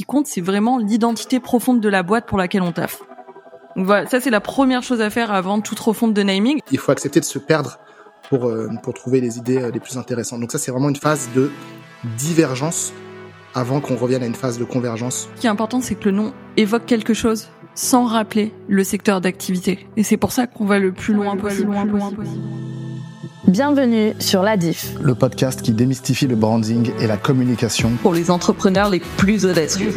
qui compte, c'est vraiment l'identité profonde de la boîte pour laquelle on taffe. Donc voilà, ça c'est la première chose à faire avant toute refonte de naming. Il faut accepter de se perdre pour, euh, pour trouver les idées euh, les plus intéressantes. Donc ça c'est vraiment une phase de divergence avant qu'on revienne à une phase de convergence. Ce qui est important, c'est que le nom évoque quelque chose sans rappeler le secteur d'activité. Et c'est pour ça qu'on va le plus loin possible. Bienvenue sur La Diff, Le podcast qui démystifie le branding et la communication. Pour les entrepreneurs les plus audacieux.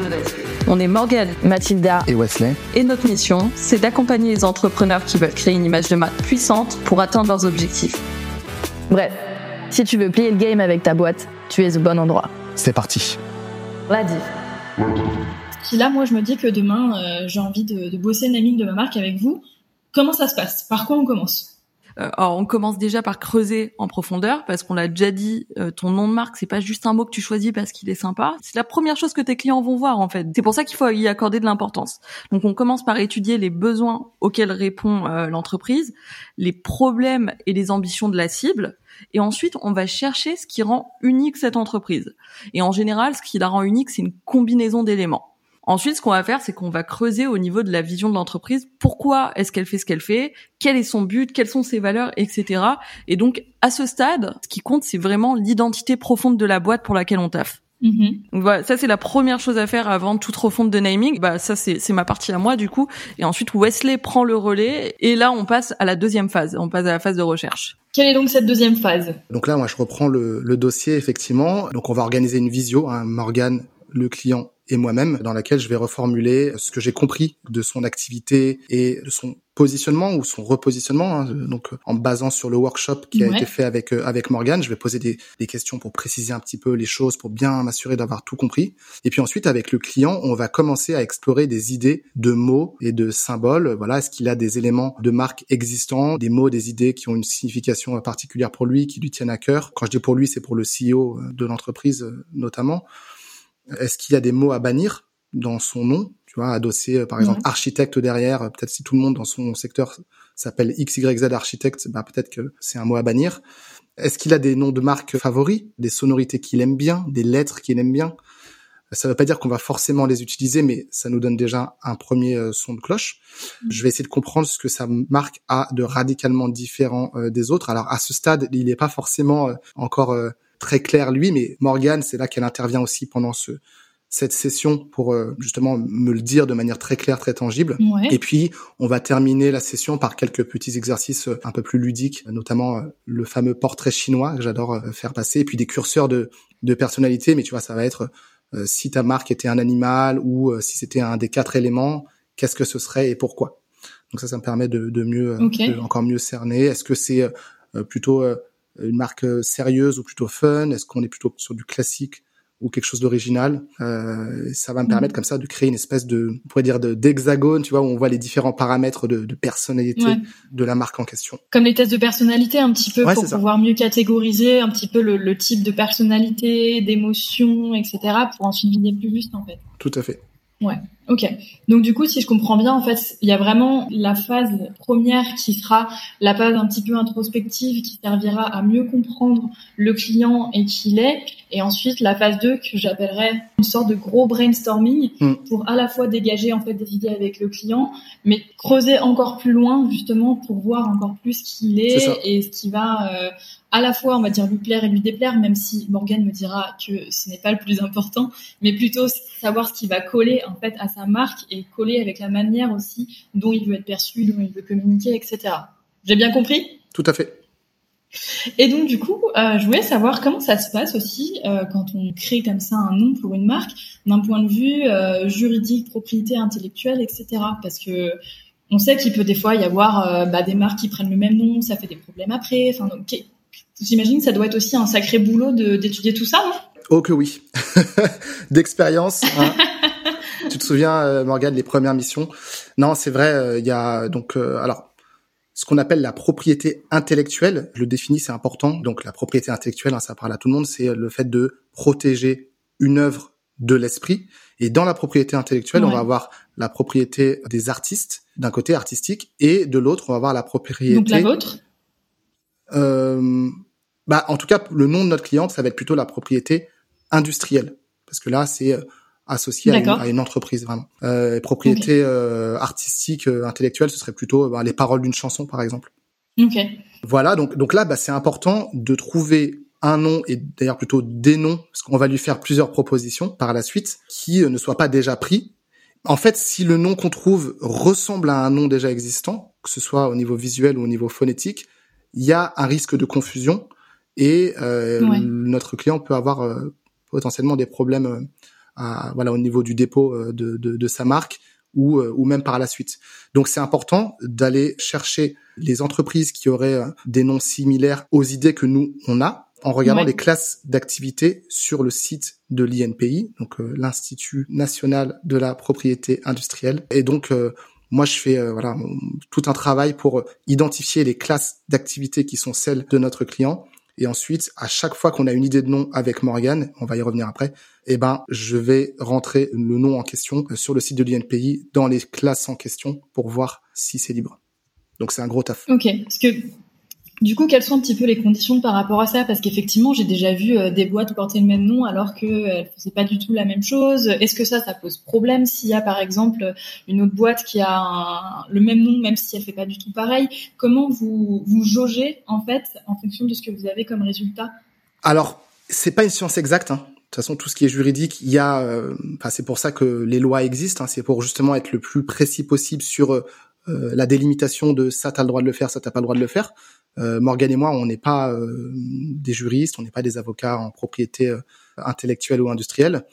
On est Morgane Mathilda Et Wesley, et notre mission, c'est d'accompagner les entrepreneurs qui veulent créer une image de marque puissante pour atteindre leurs objectifs. Bref, si tu veux plier le game avec ta boîte, tu es au bon endroit. c'est parti. La Diff. Si là, moi, je me dis que demain, euh, j'ai envie de, de bosser le naming de ma marque avec vous, comment ça se passe? Par quoi on commence? Alors on commence déjà par creuser en profondeur parce qu'on l'a déjà dit, euh, ton nom de marque c'est pas juste un mot que tu choisis parce qu'il est sympa. C'est la première chose que tes clients vont voir en fait. C'est pour ça qu'il faut y accorder de l'importance. Donc on commence par étudier les besoins auxquels répond euh, l'entreprise, les problèmes et les ambitions de la cible. Et ensuite, on va chercher ce qui rend unique cette entreprise. Et en général, ce qui la rend unique, c'est une combinaison d'éléments. Ensuite, ce qu'on va faire, c'est qu'on va creuser au niveau de la vision de l'entreprise. Pourquoi est-ce qu'elle fait ce qu'elle fait? Quel est son but? Quelles sont ses valeurs, etc. Et donc, à ce stade, ce qui compte, c'est vraiment l'identité profonde de la boîte pour laquelle on taffe. Mhm. Donc voilà, ça c'est la première chose à faire avant toute refonte de naming. Bah ça c'est c'est ma partie à moi du coup. Et ensuite Wesley prend le relais et là on passe à la deuxième phase. On passe à la phase de recherche. Quelle est donc cette deuxième phase? Donc là, moi, je reprends le, le dossier, effectivement. Donc on va organiser une visio, hein, Morgane, le client et moi-même, dans laquelle je vais reformuler ce que j'ai compris de son activité et de son positionnement ou son repositionnement. hein. Donc, en me basant sur le workshop qui a Ouais. été fait avec euh, avec Morgane, je vais poser des, des questions pour préciser un petit peu les choses, pour bien m'assurer d'avoir tout compris. Et puis ensuite, avec le client, on va commencer à explorer des idées de mots et de symboles. Voilà, est-ce qu'il a des éléments de marque existants, des mots, des idées qui ont une signification particulière pour lui, qui lui tiennent à cœur? Quand je dis pour lui, c'est pour le CEO de l'entreprise euh, notamment. Est-ce qu'il y a des mots à bannir dans son nom Tu vois, adossé euh, par exemple architecte derrière. euh, Peut-être si tout le monde dans son secteur s'appelle XYZ architecte, bah peut-être que c'est un mot à bannir. Est-ce qu'il a des noms de marques favoris, des sonorités qu'il aime bien, des lettres qu'il aime bien? Ça ne veut pas dire qu'on va forcément les utiliser, mais ça nous donne déjà un premier euh, son de cloche. Je vais essayer de comprendre ce que sa marque a de radicalement différent euh, des autres. Alors à ce stade, il n'est pas forcément euh, encore euh, très clair lui, mais Morgane, c'est là qu'elle intervient aussi pendant ce cette session pour euh, justement me le dire de manière très claire, très tangible. Ouais. Et puis, on va terminer la session par quelques petits exercices euh, un peu plus ludiques, notamment euh, le fameux portrait chinois que j'adore euh, faire passer, et puis des curseurs de, de personnalité. Mais tu vois, ça va être euh, si ta marque était un animal ou si c'était un des quatre éléments, qu'est-ce que ce serait et pourquoi? Donc ça, ça me permet de, de mieux, de encore mieux cerner. Est-ce que c'est euh, plutôt euh, une marque euh, sérieuse ou plutôt fun? Est-ce qu'on est plutôt sur du classique ou quelque chose d'original? Euh, ça va me Mhm. permettre comme ça de créer une espèce de, on pourrait dire, d'hexagone, tu vois, où on voit les différents paramètres de, de personnalité Ouais. de la marque en question. Comme les tests de personnalité un petit peu Ouais, pour ça. pouvoir mieux catégoriser un petit peu le, le type de personnalité, d'émotion, etc. pour ensuite viser plus juste en fait. Tout à fait. Ok. Donc du coup, si je comprends bien, en fait, il y a vraiment la phase première qui sera la phase un petit peu introspective qui servira à mieux comprendre le client et qui il est, et ensuite la phase 2 que j'appellerais une sorte de gros brainstorming Mm. pour à la fois dégager en fait des idées avec le client, mais creuser encore plus loin justement pour voir encore plus qui il C'est ça. est et ce qui va euh, à la fois on va dire lui plaire et lui déplaire, même si Morgan me dira que ce n'est pas le plus important, mais plutôt savoir ce qui va coller en fait à sa marque et coller avec la manière aussi dont il veut être perçu, dont il veut communiquer, etc. J'ai bien compris? Tout à fait. Et donc du coup, euh, je voulais savoir comment ça se passe aussi euh, quand on crée comme ça un nom pour une marque, d'un point de vue euh, juridique, propriété intellectuelle, etc. Parce que on sait qu'il peut des fois y avoir bah, des marques qui prennent le même nom, ça fait des problèmes après. Enfin, qu'est- j'imagine que ça doit être aussi un sacré boulot d'étudier tout ça, non? Oh que oui. D'expérience. hein. tu te souviens, euh, Morgane, les premières missions? Non, c'est vrai. euh, Il y a donc euh, alors ce qu'on appelle la propriété intellectuelle. Je le définis, c'est important. Donc la propriété intellectuelle, hein, ça parle à tout le monde, c'est le fait de protéger une œuvre de l'esprit. Et dans la propriété intellectuelle, on va avoir la propriété des artistes d'un côté artistique et de l'autre, on va avoir la propriété. Donc la vôtre? Euh, bah, en tout cas, le nom de notre cliente, ça va être plutôt la propriété industrielle. Parce que là, c'est euh, associé à une, à une, entreprise vraiment. Euh, propriété euh, artistique, euh, intellectuelle, ce serait plutôt bah, les paroles d'une chanson par exemple. Ok. Voilà, donc donc là, bah, c'est important de trouver un nom et d'ailleurs plutôt des noms, parce qu'on va lui faire plusieurs propositions par la suite qui ne soient pas déjà pris. En fait, si le nom qu'on trouve ressemble à un nom déjà existant, que ce soit au niveau visuel ou au niveau phonétique, il y a un risque de confusion et euh, notre client peut avoir euh, potentiellement des problèmes euh, à, voilà au niveau du dépôt euh, de, de, de sa marque ou, ou même par la suite. Donc c'est important d'aller chercher les entreprises qui auraient des noms similaires aux idées que nous on a en regardant les classes d'activité sur le site de l'INPI, donc l'Institut national de la propriété industrielle. Et donc moi, je fais voilà tout un travail pour identifier les classes d'activité qui sont celles de notre client et ensuite, à chaque fois qu'on a une idée de nom avec Morgan, on va y revenir après, eh ben, je vais rentrer le nom en question euh, sur le site de l'INPI dans les classes en question pour voir si c'est libre. Donc c'est un gros taf. Ok, parce du coup, quelles sont un petit peu les conditions par rapport à ça? Parce qu'effectivement, j'ai déjà vu euh, des boîtes porter le même nom alors que euh, c'est pas du tout la même chose. Est-ce que ça, ça pose problème s'il y a par exemple une autre boîte qui a le même nom, même si elle fait pas du tout pareil? Comment vous vous jaugez en fait en fonction de ce que vous avez comme résultat? Alors, c'est pas une science exacte. Hein. De toute façon, tout ce qui est juridique, il y a. Euh, c'est pour ça que les lois existent. Hein. C'est pour justement être le plus précis possible sur la délimitation de ça, t'as le droit de le faire, ça, t'as pas le droit de le faire. Euh, Morgan et moi, on n'est pas euh, des juristes, on n'est pas des avocats en propriété euh, intellectuelle ou industrielle.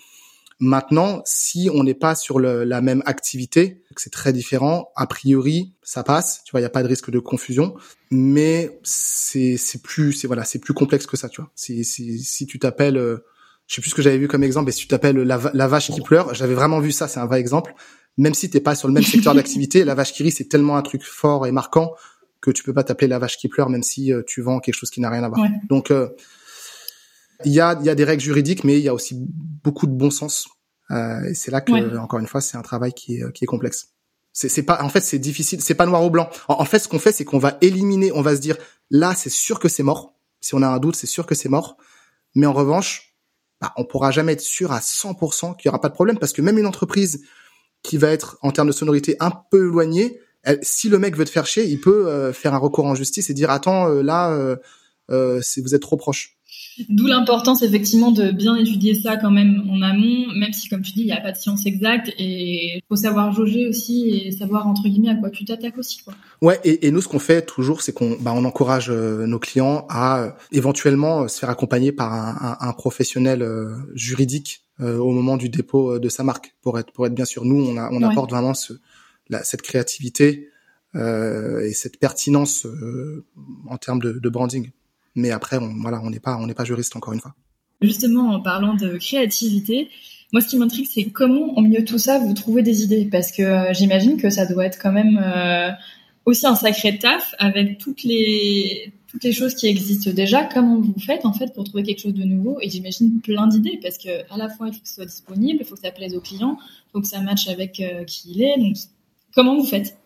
Maintenant, si on n'est pas sur le, la même activité, c'est très différent, a priori, ça passe. Tu vois, il y a pas de risque de confusion, mais c'est plus c'est voilà, c'est plus complexe que ça. Tu vois, si si, si tu t'appelles, euh, je sais plus ce que j'avais vu comme exemple, mais si tu t'appelles la, la vache qui pleure, j'avais vraiment vu ça, c'est un vrai exemple. Même si t'es pas sur le même secteur d'activité, la vache qui rit, c'est tellement un truc fort et marquant que tu peux pas t'appeler la vache qui pleure même si euh, tu vends quelque chose qui n'a rien à voir. Donc euh, il y a il y a des règles juridiques mais il y a aussi beaucoup de bon sens euh, et c'est là que encore une fois c'est un travail qui est qui est complexe. C'est c'est pas en fait c'est difficile, c'est pas noir ou blanc. En, fait ce qu'on fait c'est qu'on va éliminer, on va se dire là c'est sûr que c'est mort. Si on a un doute, c'est sûr que c'est mort. Mais en revanche, bah, on pourra jamais être sûr à 100% qu'il y aura pas de problème parce que même une entreprise qui va être en termes de sonorité un peu éloignée, si le mec veut te faire chier, il peut euh, faire un recours en justice et dire attends euh, là euh, vous êtes trop proche. D'où l'importance effectivement de bien étudier ça quand même en amont, même si comme tu dis il n'y a pas de science exacte et il faut savoir jauger aussi et savoir entre guillemets à quoi tu t'attaques aussi quoi. Ouais et, et nous ce qu'on fait toujours c'est qu'on bah, on encourage nos clients à éventuellement se faire accompagner par un, un, un professionnel juridique au moment du dépôt de sa marque pour être pour être bien sûr nous on, a, on apporte vraiment ce cette créativité euh, et cette pertinence euh, en termes de, branding. Mais après, on, voilà, on n'est pas, on n'est pas juriste encore une fois. Justement, en parlant de créativité, moi, ce qui m'intrigue, c'est comment, au milieu de tout ça, vous trouvez des idées, parce que euh, j'imagine que ça doit être quand même aussi un sacré taf avec toutes les toutes les choses qui existent déjà. Comment vous faites en fait pour trouver quelque chose de nouveau? Et j'imagine plein d'idées, parce que à la fois il faut que ce soit disponible, il faut que ça plaise au client, il faut que ça matche avec qui il est. Comment vous faites?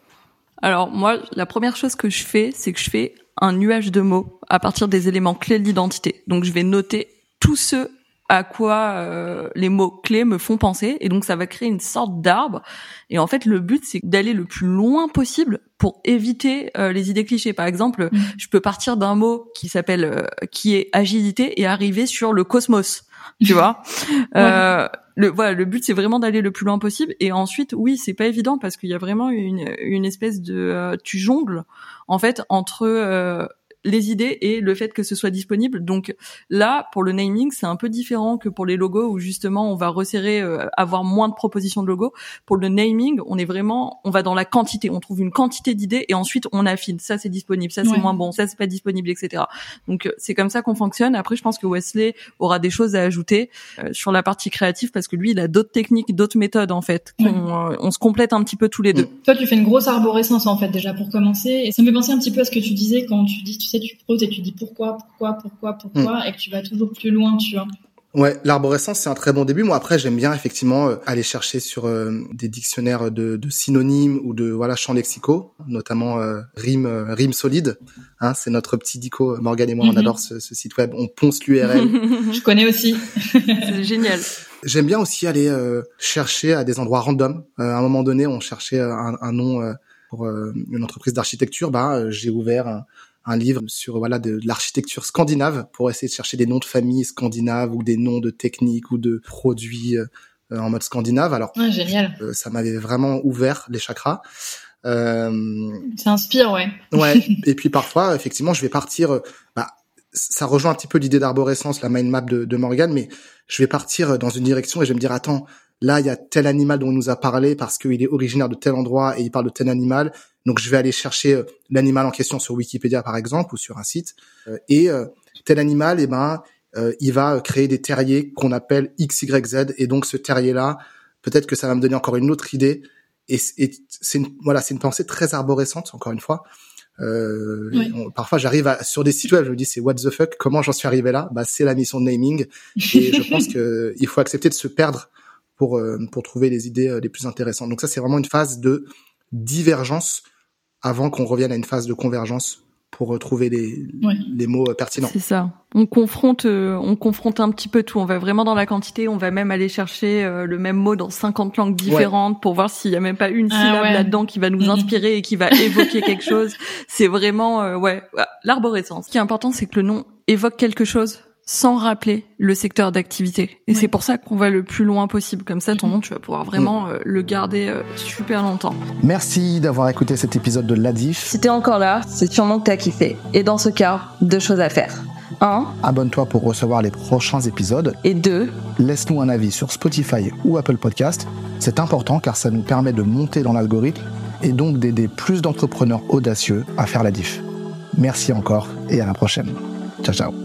Alors moi, la première chose que je fais, c'est que je fais un nuage de mots à partir des éléments clés de l'identité. Donc je vais noter tous ceux à quoi euh, les mots clés me font penser. Et donc ça va créer une sorte d'arbre. Et en fait le but c'est d'aller le plus loin possible pour éviter euh, les idées clichés. Par exemple mmh. je peux partir d'un mot qui s'appelle euh, qui est agilité et arriver sur le cosmos tu vois? Ouais. Le voilà le but c'est vraiment d'aller le plus loin possible. Et ensuite oui c'est pas évident parce qu'il y a vraiment une une espèce de euh, tu jongles en fait entre euh, les idées et le fait que ce soit disponible. Donc là, pour le naming, c'est un peu différent que pour les logos où justement on va resserrer, euh, avoir moins de propositions de logos. Pour le naming, on est vraiment, on va dans la quantité. On trouve une quantité d'idées et ensuite on affine. Ça c'est disponible, ça c'est moins bon, ça c'est pas disponible, etc. Donc c'est comme ça qu'on fonctionne. Après, je pense que Wesley aura des choses à ajouter euh, sur la partie créative parce que lui, il a d'autres techniques, d'autres méthodes en fait. Euh, on se complète un petit peu tous les deux. Toi, tu fais une grosse arborescence en fait déjà pour commencer. Et ça me fait penser un petit peu à ce que tu disais quand tu dis, tu tu poses et tu dis pourquoi, pourquoi, pourquoi, pourquoi, mm. et que tu vas toujours plus loin, tu vois. Ouais, l'arborescence c'est un très bon début. Moi après j'aime bien effectivement euh, aller chercher sur euh, des dictionnaires de, de, synonymes ou de voilà champs lexicaux, notamment euh, rime rime solide. Hein, c'est notre petit dico. Morgan et moi on mhm. adore ce, ce, site web. On ponce l'URL. Je connais aussi. c'est génial. J'aime bien aussi aller chercher à des endroits random. à un moment donné, on cherchait un, un nom pour une entreprise d'architecture. Bah j'ai ouvert un, un livre sur voilà de, l'architecture scandinave pour essayer de chercher des noms de familles scandinaves ou des noms de techniques ou de produits euh, en mode scandinave. Alors, génial. Euh, ça m'avait vraiment ouvert les chakras. Euh, ça inspire, ouais. Ouais. et puis parfois, effectivement, je vais partir. Euh, bah, ça rejoint un petit peu l'idée d'arborescence, la mind map de, de Morgan, mais je vais partir dans une direction et je vais me dire attends, là il y a tel animal dont il nous a parlé parce qu'il est originaire de tel endroit et il parle de tel animal. Donc je vais aller chercher euh, l'animal en question sur Wikipédia par exemple ou sur un site. Euh, et euh, tel animal eh ben il va créer des terriers qu'on appelle XYZ et donc ce terrier là peut-être que ça va me donner encore une autre idée. Et, c'est une, voilà c'est une pensée très arborescente encore une fois. Euh, parfois j'arrive sur des sites web je me dis c'est what the fuck comment j'en suis arrivé là? Bah c'est la mission de naming. Et je pense que il faut accepter de se perdre pour pour trouver les idées les plus intéressantes donc ça c'est vraiment une phase de divergence avant qu'on revienne à une phase de convergence pour retrouver les, les mots euh, pertinents. C'est ça. On confronte, euh, on confronte un petit peu tout. On va vraiment dans la quantité. On va même aller chercher euh, le même mot dans 50 langues différentes pour voir s'il y a même pas une ah syllabe là-dedans qui va nous inspirer et qui va évoquer quelque chose. C'est vraiment, ouais, l'arborescence. Ce qui est important, c'est que le nom évoque quelque chose sans rappeler le secteur d'activité. Et c'est pour ça qu'on va le plus loin possible. Comme ça, ton nom, tu vas pouvoir vraiment mm. euh, le garder euh, super longtemps. Merci d'avoir écouté cet épisode de l'Adif. Si t'es encore là, c'est sûrement que t'as kiffé. Et dans ce cas, deux choses à faire. 1. Abonne-toi pour recevoir les prochains épisodes. Et 2. Laisse-nous un avis sur Spotify ou Apple Podcast. C'est important car ça nous permet de monter dans l'algorithme et donc d'aider plus d'entrepreneurs audacieux à faire la diff. Merci encore et à la prochaine. Ciao ciao.